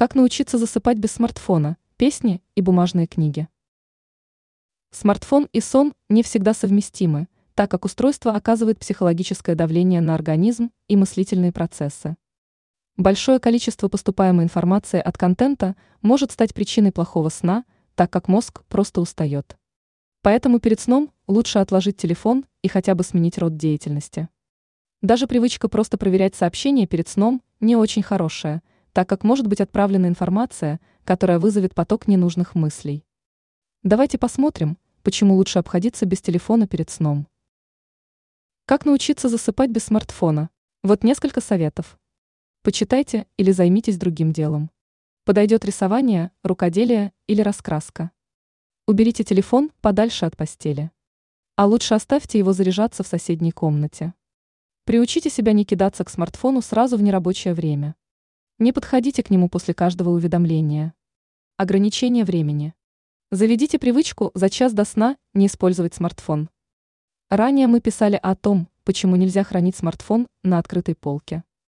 Как научиться засыпать без смартфона, песни и бумажные книги? Смартфон и сон не всегда совместимы, так как устройство оказывает психологическое давление на организм и мыслительные процессы. Большое количество поступаемой информации от контента может стать причиной плохого сна, так как мозг просто устает. Поэтому перед сном лучше отложить телефон и хотя бы сменить род деятельности. Даже привычка просто проверять сообщения перед сном не очень хорошая, так как может быть отправлена информация, которая вызовет поток ненужных мыслей. Давайте посмотрим, почему лучше обходиться без телефона перед сном. Как научиться засыпать без смартфона? Вот несколько советов. Почитайте или займитесь другим делом. Подойдет рисование, рукоделие или раскраска. Уберите телефон подальше от постели. А лучше оставьте его заряжаться в соседней комнате. Приучите себя не кидаться к смартфону сразу в нерабочее время. Не подходите к нему после каждого уведомления. Ограничение времени. Заведите привычку за час до сна не использовать смартфон. Ранее мы писали о том, почему нельзя хранить смартфон на открытой полке.